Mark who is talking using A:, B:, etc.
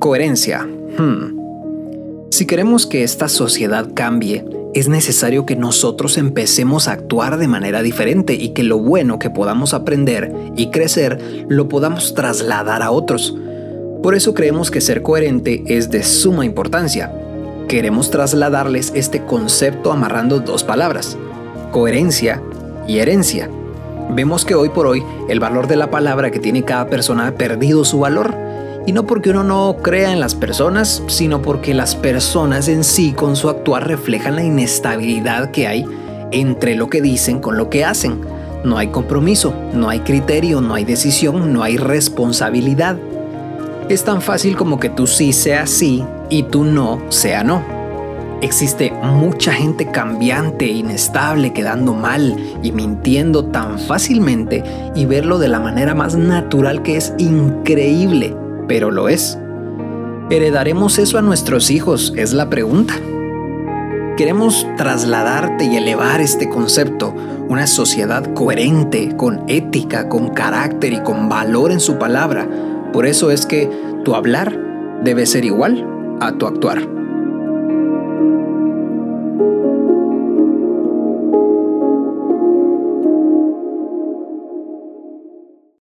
A: Coherencia. Hmm. Si queremos que esta sociedad cambie, es necesario que nosotros empecemos a actuar de manera diferente y que lo bueno que podamos aprender y crecer lo podamos trasladar a otros. Por eso creemos que ser coherente es de suma importancia. Queremos trasladarles este concepto amarrando dos palabras, coherencia y herencia. Vemos que hoy por hoy el valor de la palabra que tiene cada persona ha perdido su valor y no porque uno no crea en las personas, sino porque las personas en sí con su actuar reflejan la inestabilidad que hay entre lo que dicen con lo que hacen. No hay compromiso, no hay criterio, no hay decisión, no hay responsabilidad. Es tan fácil como que tú sí sea sí y tú no sea no. Existe mucha gente cambiante, inestable, quedando mal y mintiendo tan fácilmente y verlo de la manera más natural que es increíble pero lo es. ¿Heredaremos eso a nuestros hijos? Es la pregunta. Queremos trasladarte y elevar este concepto, una sociedad coherente, con ética, con carácter y con valor en su palabra. Por eso es que tu hablar debe ser igual a tu actuar.